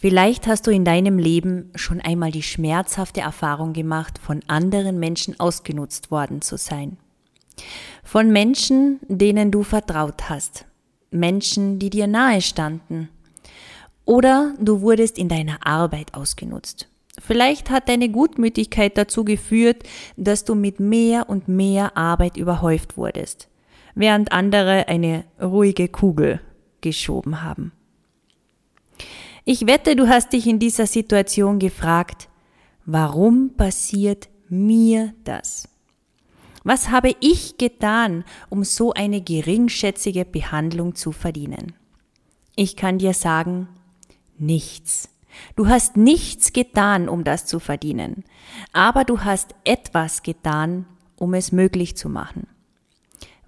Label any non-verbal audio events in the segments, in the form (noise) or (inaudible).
Vielleicht hast du in deinem Leben schon einmal die schmerzhafte Erfahrung gemacht, von anderen Menschen ausgenutzt worden zu sein. Von Menschen, denen du vertraut hast. Menschen, die dir nahe standen. Oder du wurdest in deiner Arbeit ausgenutzt. Vielleicht hat deine Gutmütigkeit dazu geführt, dass du mit mehr und mehr Arbeit überhäuft wurdest, während andere eine ruhige Kugel geschoben haben. Ich wette, du hast dich in dieser Situation gefragt, warum passiert mir das? Was habe ich getan, um so eine geringschätzige Behandlung zu verdienen? Ich kann dir sagen, nichts. Du hast nichts getan, um das zu verdienen, aber du hast etwas getan, um es möglich zu machen.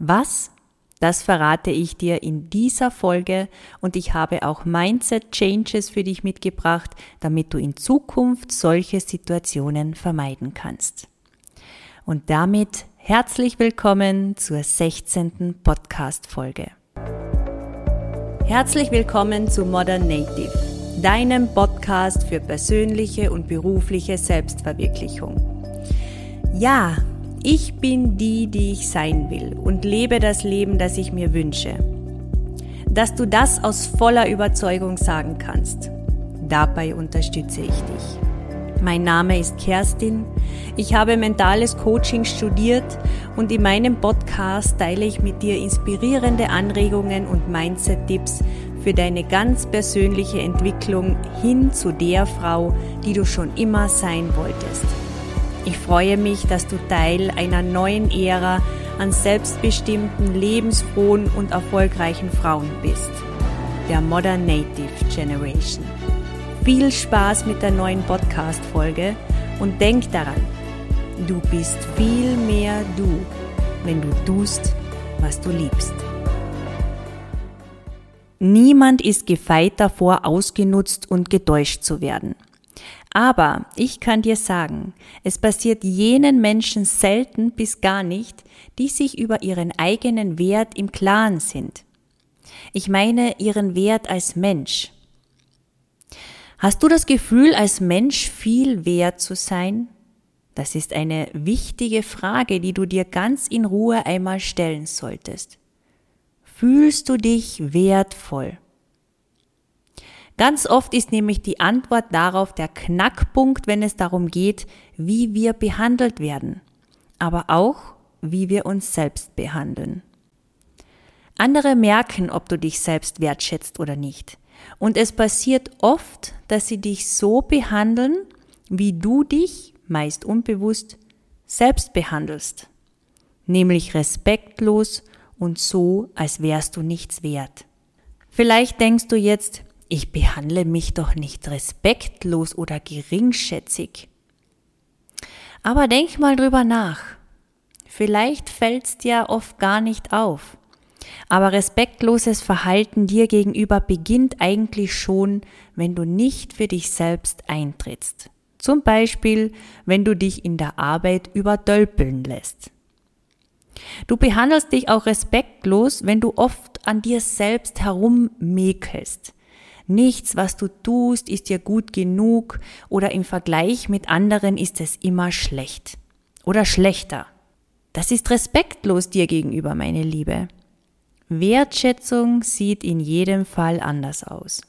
Was das verrate ich dir in dieser Folge und ich habe auch Mindset Changes für dich mitgebracht, damit du in Zukunft solche Situationen vermeiden kannst. Und damit herzlich willkommen zur 16. Podcast Folge. Herzlich willkommen zu Modern Native, deinem Podcast für persönliche und berufliche Selbstverwirklichung. Ja, ich bin die, die ich sein will und lebe das Leben, das ich mir wünsche. Dass du das aus voller Überzeugung sagen kannst. Dabei unterstütze ich dich. Mein Name ist Kerstin. Ich habe mentales Coaching studiert und in meinem Podcast teile ich mit dir inspirierende Anregungen und Mindset-Tipps für deine ganz persönliche Entwicklung hin zu der Frau, die du schon immer sein wolltest. Ich freue mich, dass du Teil einer neuen Ära an selbstbestimmten, lebensfrohen und erfolgreichen Frauen bist. Der Modern Native Generation. Viel Spaß mit der neuen Podcast-Folge und denk daran, du bist viel mehr du, wenn du tust, was du liebst. Niemand ist gefeit davor, ausgenutzt und getäuscht zu werden. Aber ich kann dir sagen, es passiert jenen Menschen selten bis gar nicht, die sich über ihren eigenen Wert im Klaren sind. Ich meine ihren Wert als Mensch. Hast du das Gefühl, als Mensch viel wert zu sein? Das ist eine wichtige Frage, die du dir ganz in Ruhe einmal stellen solltest. Fühlst du dich wertvoll? Ganz oft ist nämlich die Antwort darauf der Knackpunkt, wenn es darum geht, wie wir behandelt werden, aber auch, wie wir uns selbst behandeln. Andere merken, ob du dich selbst wertschätzt oder nicht. Und es passiert oft, dass sie dich so behandeln, wie du dich, meist unbewusst, selbst behandelst. Nämlich respektlos und so, als wärst du nichts wert. Vielleicht denkst du jetzt, ich behandle mich doch nicht respektlos oder geringschätzig. Aber denk mal drüber nach. Vielleicht fällt's dir oft gar nicht auf. Aber respektloses Verhalten dir gegenüber beginnt eigentlich schon, wenn du nicht für dich selbst eintrittst. Zum Beispiel, wenn du dich in der Arbeit überdölpeln lässt. Du behandelst dich auch respektlos, wenn du oft an dir selbst herummäkelst, Nichts, was du tust, ist dir gut genug oder im Vergleich mit anderen ist es immer schlecht oder schlechter. Das ist respektlos dir gegenüber, meine Liebe. Wertschätzung sieht in jedem Fall anders aus.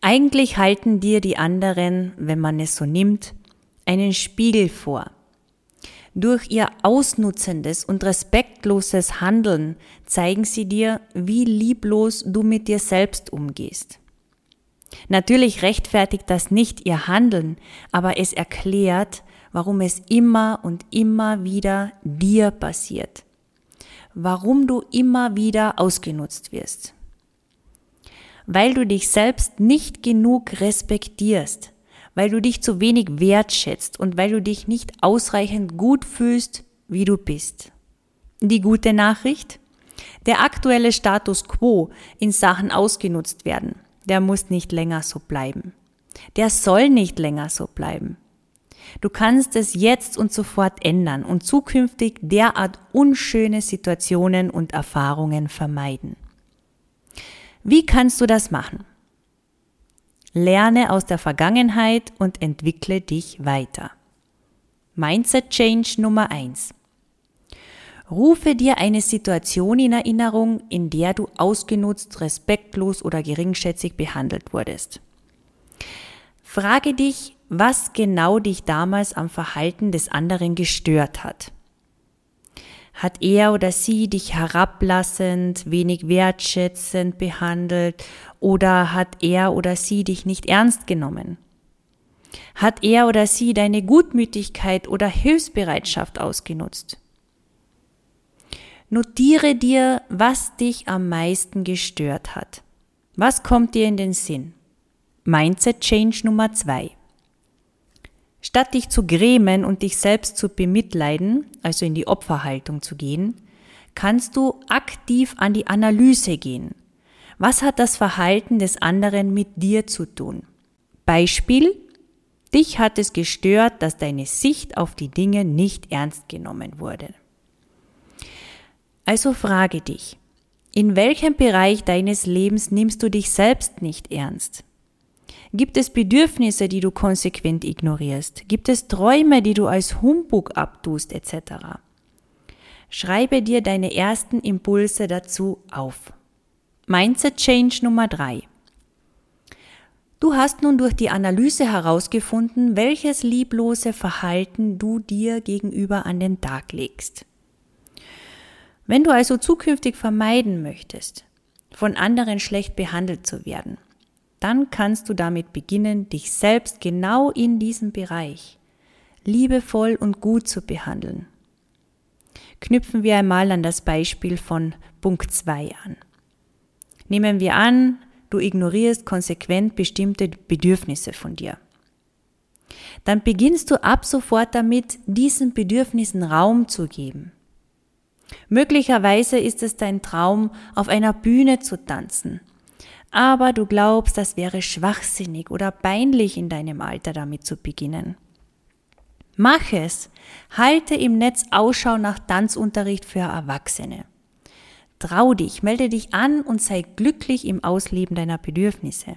Eigentlich halten dir die anderen, wenn man es so nimmt, einen Spiegel vor. Durch ihr ausnutzendes und respektloses Handeln zeigen sie dir, wie lieblos du mit dir selbst umgehst. Natürlich rechtfertigt das nicht ihr Handeln, aber es erklärt, warum es immer und immer wieder dir passiert. Warum du immer wieder ausgenutzt wirst. Weil du dich selbst nicht genug respektierst, weil du dich zu wenig wertschätzt und weil du dich nicht ausreichend gut fühlst, wie du bist. Die gute Nachricht? Der aktuelle Status quo in Sachen ausgenutzt werden der muss nicht länger so bleiben. Der soll nicht länger so bleiben. Du kannst es jetzt und sofort ändern und zukünftig derart unschöne Situationen und Erfahrungen vermeiden. Wie kannst du das machen? Lerne aus der Vergangenheit und entwickle dich weiter. Mindset Change Nummer eins: Rufe dir eine Situation in Erinnerung, in der du ausgenutzt, respektlos oder geringschätzig behandelt wurdest. Frage dich, was genau dich damals am Verhalten des anderen gestört hat. Hat er oder sie dich herablassend, wenig wertschätzend behandelt oder hat er oder sie dich nicht ernst genommen? Hat er oder sie deine Gutmütigkeit oder Hilfsbereitschaft ausgenutzt? Notiere dir, was dich am meisten gestört hat. Was kommt dir in den Sinn? Mindset Change Nummer zwei. Statt dich zu grämen und dich selbst zu bemitleiden, also in die Opferhaltung zu gehen, kannst du aktiv an die Analyse gehen. Was hat das Verhalten des anderen mit dir zu tun? Beispiel, dich hat es gestört, dass deine Sicht auf die Dinge nicht ernst genommen wurde. Also frage dich, in welchem Bereich deines Lebens nimmst du dich selbst nicht ernst? Gibt es Bedürfnisse, die du konsequent ignorierst? Gibt es Träume, die du als Humbug abtust, etc.? Schreibe dir deine ersten Impulse dazu auf. Mindset Change Nummer drei. Du hast nun durch die Analyse herausgefunden, welches lieblose Verhalten du dir gegenüber an den Tag legst. Wenn du also zukünftig vermeiden möchtest, von anderen schlecht behandelt zu werden, dann kannst du damit beginnen, dich selbst genau in diesem Bereich liebevoll und gut zu behandeln. Knüpfen wir einmal an das Beispiel von Punkt 2 an. Nehmen wir an, du ignorierst konsequent bestimmte Bedürfnisse von dir. Dann beginnst du ab sofort damit, diesen Bedürfnissen Raum zu geben. Möglicherweise ist es dein Traum, auf einer Bühne zu tanzen. Aber du glaubst, das wäre schwachsinnig oder peinlich in deinem Alter damit zu beginnen. Mach es. Halte im Netz Ausschau nach Tanzunterricht für Erwachsene. Trau dich, melde dich an und sei glücklich im Ausleben deiner Bedürfnisse.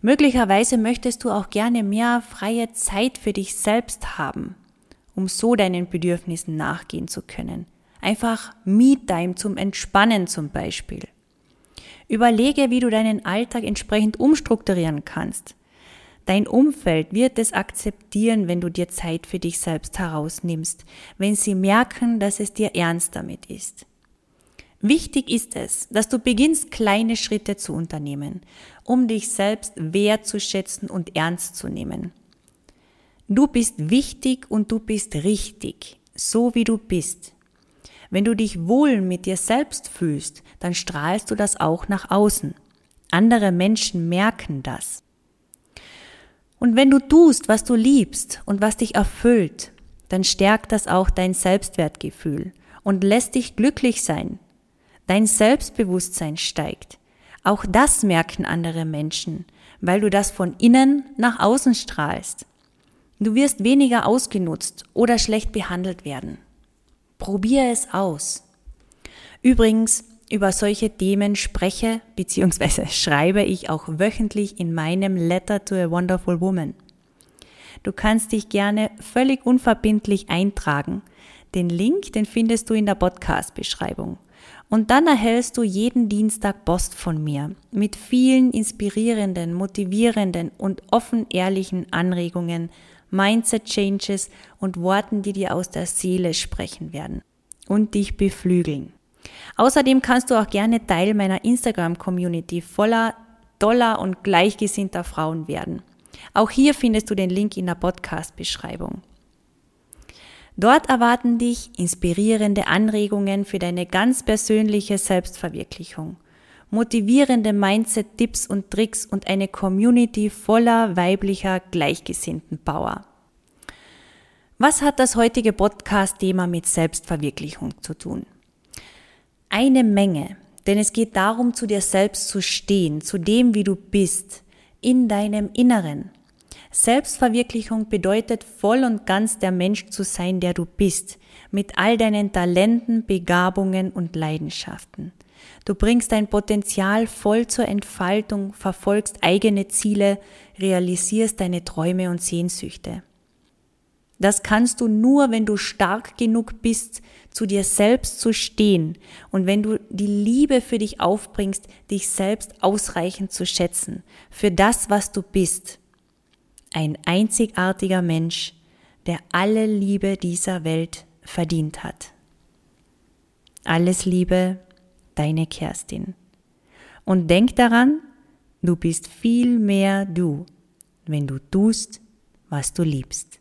Möglicherweise möchtest du auch gerne mehr freie Zeit für dich selbst haben um so deinen Bedürfnissen nachgehen zu können. Einfach Me-Time zum Entspannen zum Beispiel. Überlege, wie du deinen Alltag entsprechend umstrukturieren kannst. Dein Umfeld wird es akzeptieren, wenn du dir Zeit für dich selbst herausnimmst, wenn sie merken, dass es dir ernst damit ist. Wichtig ist es, dass du beginnst, kleine Schritte zu unternehmen, um dich selbst wertzuschätzen und ernst zu nehmen. Du bist wichtig und du bist richtig, so wie du bist. Wenn du dich wohl mit dir selbst fühlst, dann strahlst du das auch nach außen. Andere Menschen merken das. Und wenn du tust, was du liebst und was dich erfüllt, dann stärkt das auch dein Selbstwertgefühl und lässt dich glücklich sein. Dein Selbstbewusstsein steigt. Auch das merken andere Menschen, weil du das von innen nach außen strahlst. Du wirst weniger ausgenutzt oder schlecht behandelt werden. Probier es aus. Übrigens, über solche Themen spreche bzw. (laughs) schreibe ich auch wöchentlich in meinem Letter to a Wonderful Woman. Du kannst dich gerne völlig unverbindlich eintragen. Den Link, den findest du in der Podcast-Beschreibung. Und dann erhältst du jeden Dienstag Post von mir mit vielen inspirierenden, motivierenden und offen ehrlichen Anregungen Mindset Changes und Worten, die dir aus der Seele sprechen werden und dich beflügeln. Außerdem kannst du auch gerne Teil meiner Instagram-Community voller toller und gleichgesinnter Frauen werden. Auch hier findest du den Link in der Podcast-Beschreibung. Dort erwarten dich inspirierende Anregungen für deine ganz persönliche Selbstverwirklichung – motivierende Mindset-Tipps und Tricks und eine Community voller weiblicher, gleichgesinnten Power. Was hat das heutige Podcast-Thema mit Selbstverwirklichung zu tun? Eine Menge, denn es geht darum, zu dir selbst zu stehen, zu dem, wie du bist, in deinem Inneren. Selbstverwirklichung bedeutet voll und ganz der Mensch zu sein, der du bist, mit all deinen Talenten, Begabungen und Leidenschaften. Du bringst dein Potenzial voll zur Entfaltung, verfolgst eigene Ziele, realisierst deine Träume und Sehnsüchte. Das kannst du nur, wenn du stark genug bist, zu dir selbst zu stehen und wenn du die Liebe für dich aufbringst, dich selbst ausreichend zu schätzen, für das, was du bist. Ein einzigartiger Mensch, der alle Liebe dieser Welt verdient hat. Alles Liebe, deine Kerstin. Und denk daran, du bist viel mehr du, wenn du tust, was du liebst.